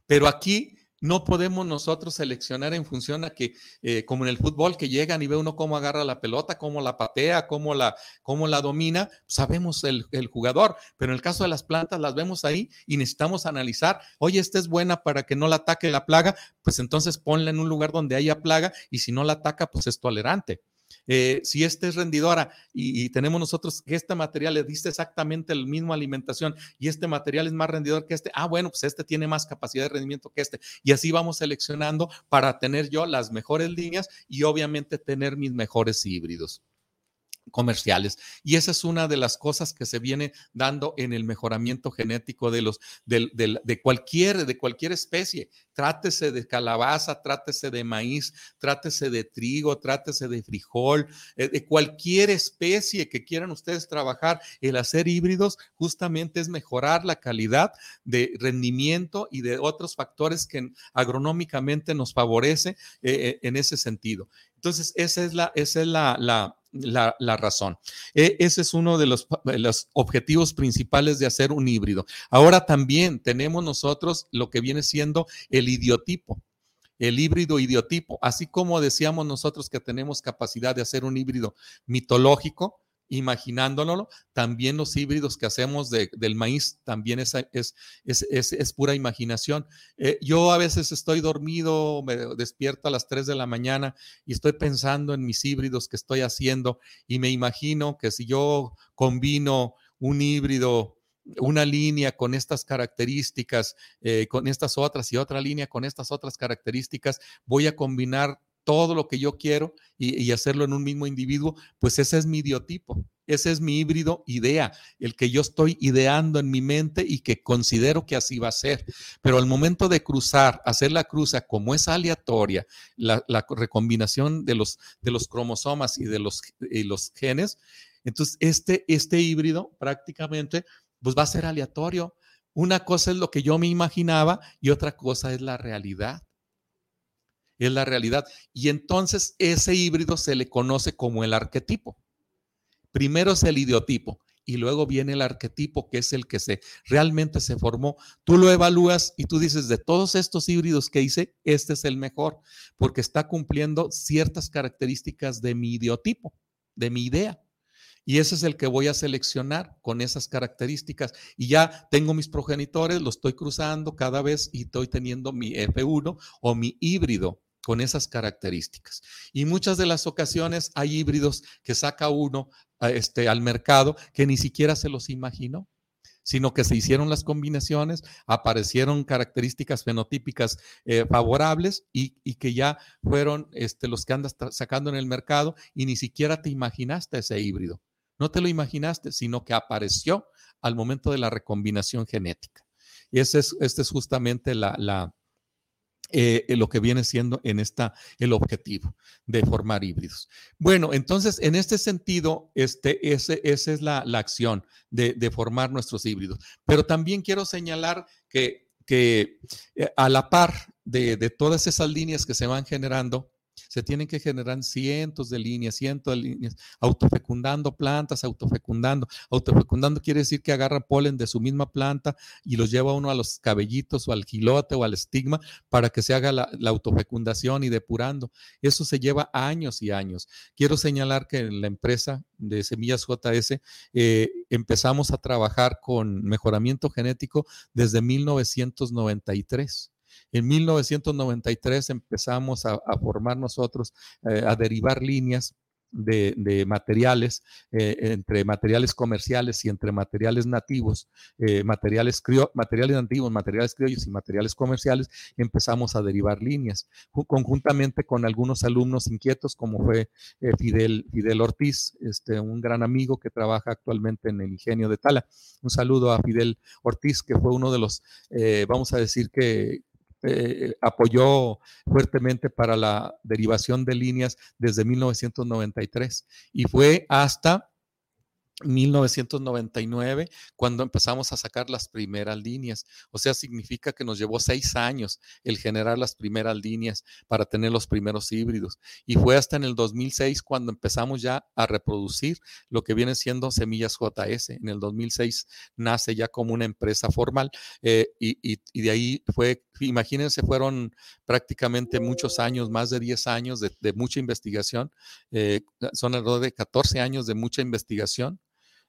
Pero aquí no podemos nosotros seleccionar en función a que, eh, como en el fútbol, que llegan y ve uno cómo agarra la pelota, cómo la patea, cómo la, cómo la domina, sabemos el, el, jugador, pero en el caso de las plantas las vemos ahí y necesitamos analizar, oye, esta es buena para que no la ataque la plaga, pues entonces ponla en un lugar donde haya plaga y si no la ataca, pues es tolerante. Eh, si este es rendidora y, tenemos nosotros que este material le diste exactamente la misma alimentación y este material es más rendidor que este, ah, bueno, pues este tiene más capacidad de rendimiento que este. Y así vamos seleccionando para tener yo las mejores líneas y obviamente tener mis mejores híbridos comerciales. Y esa es una de las cosas que se viene dando en el mejoramiento genético de los de, cualquier de cualquier especie. Trátese de calabaza, trátese de maíz, trátese de trigo, trátese de frijol, eh, de cualquier especie que quieran ustedes trabajar. El hacer híbridos justamente es mejorar la calidad de rendimiento y de otros factores que agronómicamente nos favorece eh, eh, en ese sentido. Entonces, esa es la, esa es la, razón. E, ese es uno de los, los, objetivos principales de hacer un híbrido. Ahora también tenemos nosotros lo que viene siendo el idiotipo el híbrido idiotipo, así como decíamos nosotros que tenemos capacidad de hacer un híbrido mitológico, imaginándolo, también los híbridos que hacemos del maíz también es, es, es, pura imaginación. Eh, yo a veces estoy dormido, me despierto a las 3 de la mañana y estoy pensando en mis híbridos que estoy haciendo y me imagino que si yo combino un híbrido una línea con estas características, eh, con estas otras y otra línea con estas otras características, voy a combinar todo lo que yo quiero y, hacerlo en un mismo individuo, pues ese es mi idiotipo, ese es mi híbrido idea, el que yo estoy ideando en mi mente y que considero que así va a ser. Pero al momento de cruzar, hacer la cruza, como es aleatoria, la, recombinación de los, cromosomas y de los genes, entonces este, este híbrido prácticamente pues va a ser aleatorio. Una cosa es lo que yo me imaginaba y otra cosa es la realidad es la realidad. Y entonces ese híbrido se le conoce como el arquetipo. Primero es el idiotipo y luego viene el arquetipo, que es el que se realmente se formó. Tú lo evalúas y tú dices, de todos estos híbridos que hice, este es el mejor, porque está cumpliendo ciertas características de mi idiotipo, de mi idea. Y ese es el que voy a seleccionar con esas características. Y ya tengo mis progenitores, los estoy cruzando cada vez y estoy teniendo mi F1 o mi híbrido con esas características. Y muchas de las ocasiones hay híbridos que saca uno este, al mercado que ni siquiera se los imaginó sino que se hicieron las combinaciones, aparecieron características fenotípicas eh, favorables y, que ya fueron este, los que andas sacando en el mercado y ni siquiera te imaginaste ese híbrido. No te lo imaginaste, sino que apareció al momento de la recombinación genética. Y ese es, este es justamente la, eh, lo que viene siendo en esta el objetivo de formar híbridos. Bueno, entonces en este sentido, este, ese, esa es la, acción de, formar nuestros híbridos. Pero también quiero señalar que, que eh, a la par de, de todas esas líneas que se van generando, se tienen que generar cientos de líneas, cientos de líneas, autofecundando plantas, autofecundando. Autofecundando quiere decir que agarra polen de su misma planta y los lleva uno a los cabellitos o al gilote o al estigma para que se haga la, autofecundación y depurando. Eso se lleva años y años. Quiero señalar que en la empresa de Semillas JS eh, empezamos a trabajar con mejoramiento genético desde 1993. En 1993 empezamos a, formar nosotros, eh, a derivar líneas de, materiales, eh, entre materiales comerciales y entre materiales nativos, eh, materiales, materiales nativos, materiales criollos y materiales comerciales, empezamos a derivar líneas, conjuntamente con algunos alumnos inquietos, como fue Fidel, Fidel Ortiz, este, un gran amigo que trabaja actualmente en el ingenio de Tala. Un saludo a Fidel Ortiz, que fue uno de los, vamos a decir que eh, apoyó fuertemente para la derivación de líneas desde 1993 y fue hasta 1999, cuando empezamos a sacar las primeras líneas. O sea, significa que nos llevó seis años el generar las primeras líneas para tener los primeros híbridos. Y fue hasta en el 2006 cuando empezamos ya a reproducir lo que viene siendo Semillas JS. En el 2006 nace ya como una empresa formal eh, y, de ahí fue, imagínense, fueron prácticamente muchos años, más de 10 años de, mucha investigación. Eh, son alrededor de 14 años de mucha investigación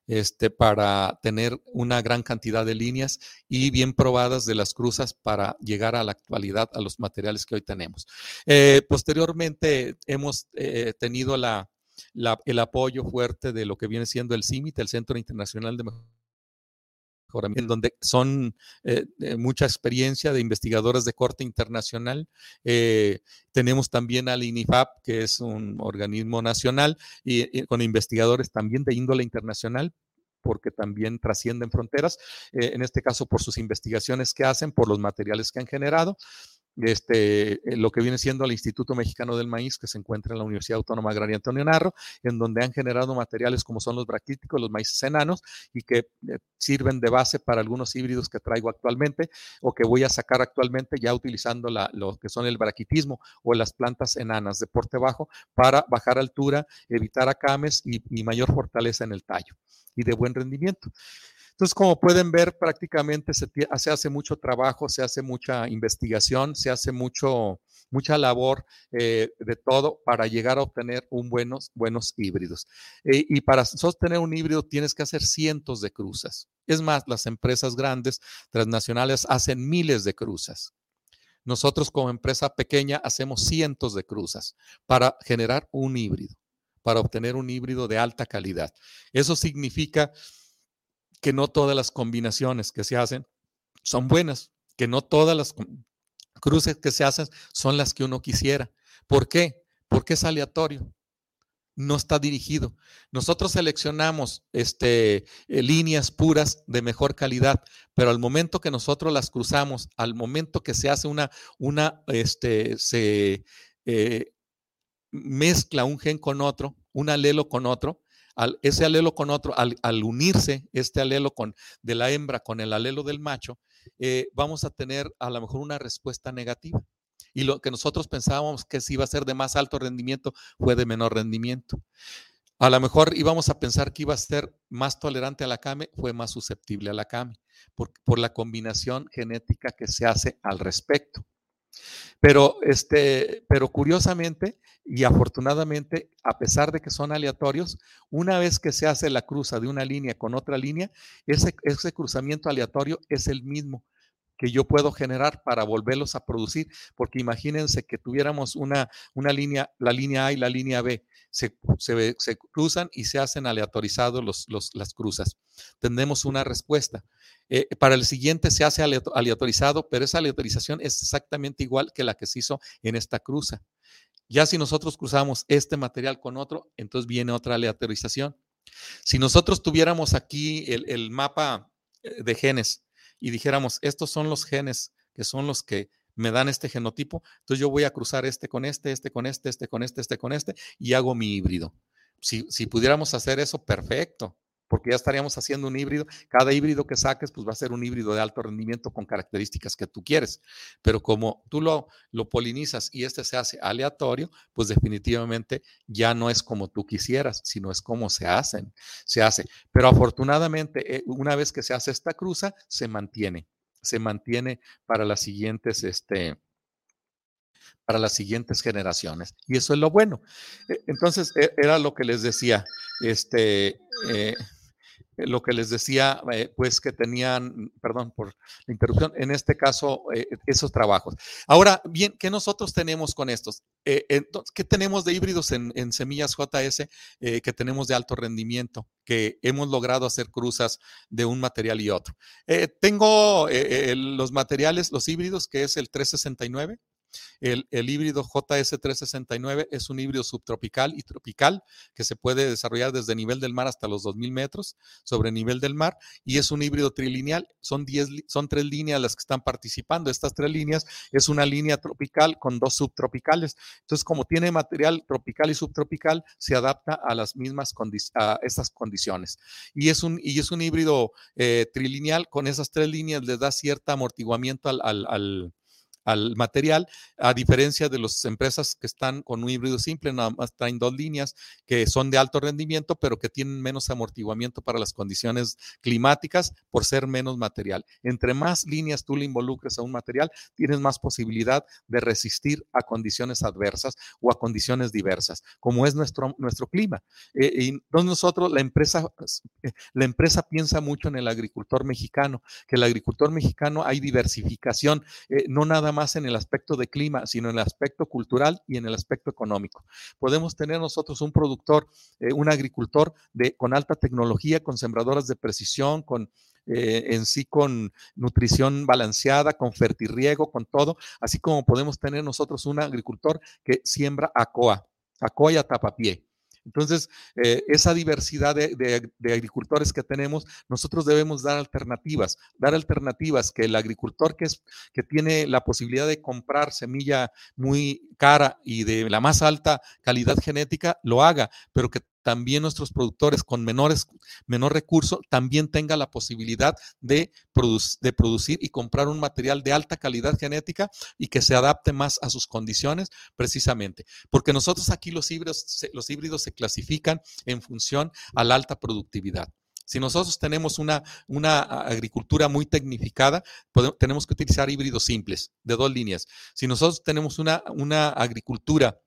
este, para tener una gran cantidad de líneas y bien probadas de las cruzas para llegar a la actualidad a los materiales que hoy tenemos. Eh, posteriormente hemos eh, tenido la, el apoyo fuerte de lo que viene siendo el CIMIT, el Centro Internacional de en donde son eh, mucha experiencia de investigadores de corte internacional. Eh, tenemos también al INIFAP, que es un organismo nacional, y, con investigadores también de índole internacional, porque también trascienden fronteras, eh, en este caso por sus investigaciones que hacen, por los materiales que han generado. Este, eh, lo que viene siendo el Instituto Mexicano del Maíz, que se encuentra en la Universidad Autónoma Agraria Antonio Narro, en donde han generado materiales como son los braquíticos, los maíces enanos, y que eh, sirven de base para algunos híbridos que traigo actualmente o que voy a sacar actualmente ya utilizando la, lo que son el braquitismo o las plantas enanas de porte bajo para bajar altura, evitar acames y, y mayor fortaleza en el tallo y de buen rendimiento. Entonces, como pueden ver, prácticamente se, hace mucho trabajo, se hace mucha investigación, se hace mucho, mucha labor eh, de todo para llegar a obtener un buenos, buenos híbridos. Eh, y para sostener un híbrido tienes que hacer cientos de cruzas. Es más, las empresas grandes, transnacionales, hacen miles de cruzas. Nosotros como empresa pequeña hacemos cientos de cruzas para generar un híbrido, para obtener un híbrido de alta calidad. Eso significa que no todas las combinaciones que se hacen son buenas, que no todas las cruces que se hacen son las que uno quisiera. ¿Por qué? Porque es aleatorio. No está dirigido. Nosotros seleccionamos este, eh, líneas puras de mejor calidad, pero al momento que nosotros las cruzamos, al momento que se hace una, una este, se eh, mezcla un gen con otro, un alelo con otro, ese alelo con otro, al, unirse este alelo con, de la hembra con el alelo del macho, eh, vamos a tener a lo mejor una respuesta negativa. Y lo que nosotros pensábamos que si iba a ser de más alto rendimiento fue de menor rendimiento. A lo mejor íbamos a pensar que iba a ser más tolerante a la CAME, fue más susceptible a la CAME, por la combinación genética que se hace al respecto. Pero, este, pero curiosamente y afortunadamente, a pesar de que son aleatorios, una vez que se hace la cruza de una línea con otra línea, ese, ese cruzamiento aleatorio es el mismo que yo puedo generar para volverlos a producir, porque imagínense que tuviéramos una, una línea, la línea A y la línea B, se, se, cruzan y se hacen aleatorizados los, los, las cruzas. Tendremos una respuesta. Eh, para el siguiente se hace aleatorizado, pero esa aleatorización es exactamente igual que la que se hizo en esta cruza. Ya si nosotros cruzamos este material con otro, entonces viene otra aleatorización. Si nosotros tuviéramos aquí el, el mapa eh, de genes y dijéramos, estos son los genes que son los que me dan este genotipo, entonces yo voy a cruzar este con este, este con este, este con este, este con este, y hago mi híbrido. Si, si pudiéramos hacer eso, perfecto porque ya estaríamos haciendo un híbrido. Cada híbrido que saques, pues va a ser un híbrido de alto rendimiento con características que tú quieres. Pero como tú lo, polinizas y este se hace aleatorio, pues definitivamente ya no es como tú quisieras, sino es como se hacen, se hace. Pero afortunadamente, eh, una vez que se hace esta cruza, se mantiene, se mantiene para las siguientes, este, para las siguientes generaciones. Y eso es lo bueno. E, entonces, e, era lo que les decía. Este, eh, lo que les decía, eh, pues que tenían, perdón por la interrupción, en este caso, eh, esos trabajos. Ahora, bien, ¿qué nosotros tenemos con estos? entonces, ¿Qué tenemos de híbridos en, semillas JS que tenemos de alto rendimiento? Que hemos logrado hacer cruzas de un material y otro. tengo los materiales, los híbridos, que es el 369, el, híbrido JS369 es un híbrido subtropical y tropical que se puede desarrollar desde nivel del mar hasta los 2.000 metros sobre nivel del mar y es un híbrido trilineal. Son, diez, son tres líneas las que están participando. Estas tres líneas es una línea tropical con dos subtropicales. Entonces, como tiene material tropical y subtropical, se adapta a las mismas a estas condiciones. Y es un, y es un híbrido eh, trilineal. Con esas tres líneas le da cierto amortiguamiento al material, a diferencia de las empresas que están con un híbrido simple, nada más traen dos líneas que son de alto rendimiento, pero que tienen menos amortiguamiento para las condiciones climáticas por ser menos material. Entre más líneas tú le involucres a un material, tienes más posibilidad de resistir a condiciones adversas o a condiciones diversas, como es nuestro, nuestro clima. Eh, y entonces nosotros, la empresa, la empresa piensa mucho en el agricultor mexicano, que el agricultor mexicano hay diversificación, eh, no nada más en el aspecto de clima, sino en el aspecto cultural y en el aspecto económico. Podemos tener nosotros un productor, eh, un agricultor de, con alta tecnología, con sembradoras de precisión, con eh, en sí con nutrición balanceada, con fertirriego, con todo, así como podemos tener nosotros un agricultor que siembra acoa, acoa y a tapapié. Entonces, eh, esa diversidad de, agricultores que tenemos, nosotros debemos dar alternativas, dar alternativas que el agricultor que, es, que tiene la posibilidad de comprar semilla muy cara y de la más alta calidad genética, lo haga, pero que también nuestros productores con menores, menor recurso también tengan la posibilidad de, producir y comprar un material de alta calidad genética y que se adapte más a sus condiciones precisamente. Porque nosotros aquí los híbridos, los híbridos se clasifican en función a la alta productividad. Si nosotros tenemos una, una agricultura muy tecnificada, tenemos que utilizar híbridos simples de dos líneas. Si nosotros tenemos una, una agricultura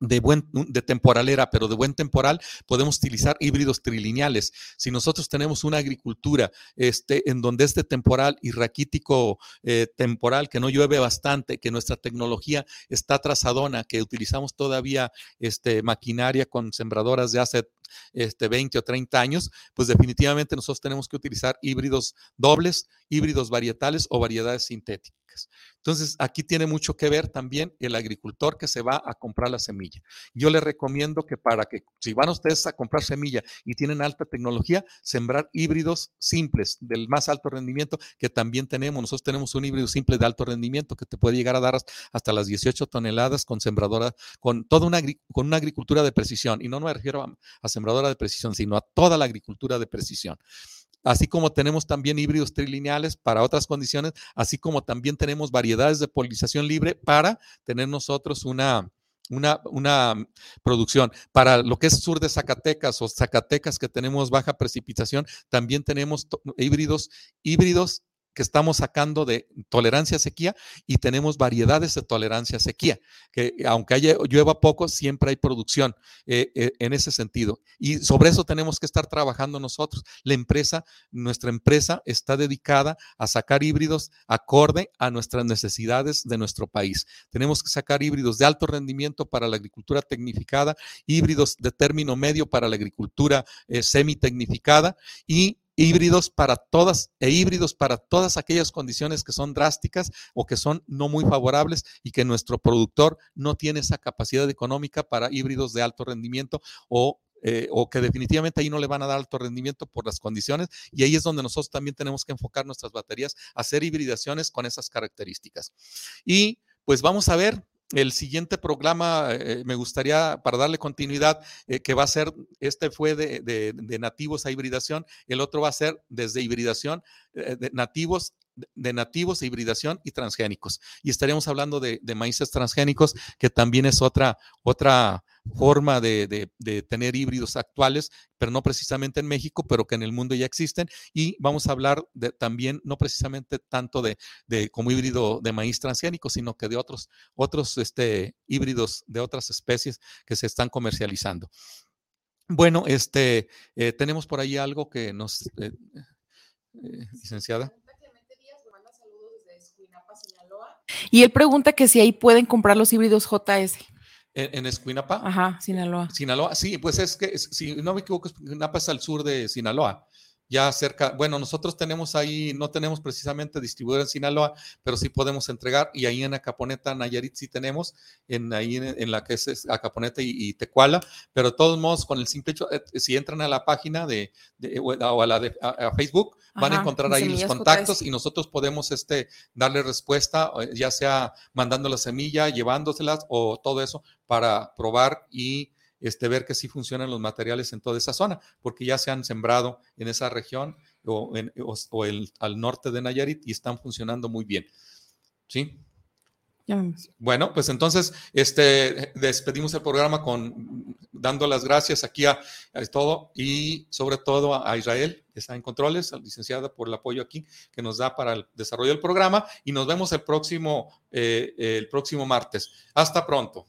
de, buen, de temporalera, pero de buen temporal, podemos utilizar híbridos trilineales. Si nosotros tenemos una agricultura este, en donde este temporal y raquítico eh, temporal, que no llueve bastante, que nuestra tecnología está trazadona, que utilizamos todavía este, maquinaria con sembradoras de hace este, 20 o 30 años, pues definitivamente nosotros tenemos que utilizar híbridos dobles, híbridos varietales o variedades sintéticas. Entonces, aquí tiene mucho que ver también el agricultor que se va a comprar la semilla. Yo le recomiendo que para que, si van ustedes a comprar semilla y tienen alta tecnología, sembrar híbridos simples del más alto rendimiento que también tenemos. Nosotros tenemos un híbrido simple de alto rendimiento que te puede llegar a dar hasta las 18 toneladas con sembradora, con toda una, con una agricultura de precisión. Y no me refiero a, a sembradora de precisión, sino a toda la agricultura de precisión así como tenemos también híbridos trilineales para otras condiciones, así como también tenemos variedades de polinización libre para tener nosotros una, una, una, producción. Para lo que es sur de Zacatecas o Zacatecas que tenemos baja precipitación, también tenemos híbridos, híbridos que estamos sacando de tolerancia a sequía y tenemos variedades de tolerancia a sequía, que aunque haya, llueva poco, siempre hay producción eh, eh, en ese sentido. Y sobre eso tenemos que estar trabajando nosotros. La empresa, nuestra empresa está dedicada a sacar híbridos acorde a nuestras necesidades de nuestro país. Tenemos que sacar híbridos de alto rendimiento para la agricultura tecnificada, híbridos de término medio para la agricultura eh, semi-tecnificada y híbridos para todas e híbridos para todas aquellas condiciones que son drásticas o que son no muy favorables y que nuestro productor no tiene esa capacidad económica para híbridos de alto rendimiento o eh, o que definitivamente ahí no le van a dar alto rendimiento por las condiciones y ahí es donde nosotros también tenemos que enfocar nuestras baterías hacer hibridaciones con esas características. Y pues vamos a ver el siguiente programa, eh, me gustaría, para darle continuidad, eh, que va a ser, este fue de, nativos a hibridación, el otro va a ser desde hibridación eh, de nativos de nativos, hibridación y transgénicos. Y estaríamos hablando de, maíces transgénicos, que también es otra, otra forma de, tener híbridos actuales, pero no precisamente en México, pero que en el mundo ya existen. Y vamos a hablar de, también, no precisamente tanto de, como híbrido de maíz transgénico, sino que de otros, otros este, híbridos de otras especies que se están comercializando. Bueno, este, eh, tenemos por ahí algo que nos, eh, eh, licenciada. Y él pregunta que si ahí pueden comprar los híbridos JS. ¿En, en Escuinapa? Ajá, Sinaloa. Sinaloa, sí, pues es que, si no me equivoco, Escuinapa es al sur de Sinaloa ya cerca, bueno, nosotros tenemos ahí, no tenemos precisamente distribuidor en Sinaloa, pero sí podemos entregar y ahí en Acaponeta, Nayarit sí tenemos, en ahí en, la que es, Acaponeta y, Tecuala, pero de todos modos, con el simple hecho, eh, si entran a la página de, o a la de Facebook, van a encontrar ahí los contactos y nosotros podemos este, darle respuesta, ya sea mandando la semilla, llevándoselas o todo eso para probar y este, ver que sí funcionan los materiales en toda esa zona, porque ya se han sembrado en esa región o, en, o, el, al norte de Nayarit y están funcionando muy bien. ¿Sí? Bueno, pues entonces este, despedimos el programa con dando las gracias aquí a, todo y sobre todo a, Israel, que está en controles, licenciada por el apoyo aquí que nos da para el desarrollo del programa y nos vemos el próximo, eh, el próximo martes. Hasta pronto.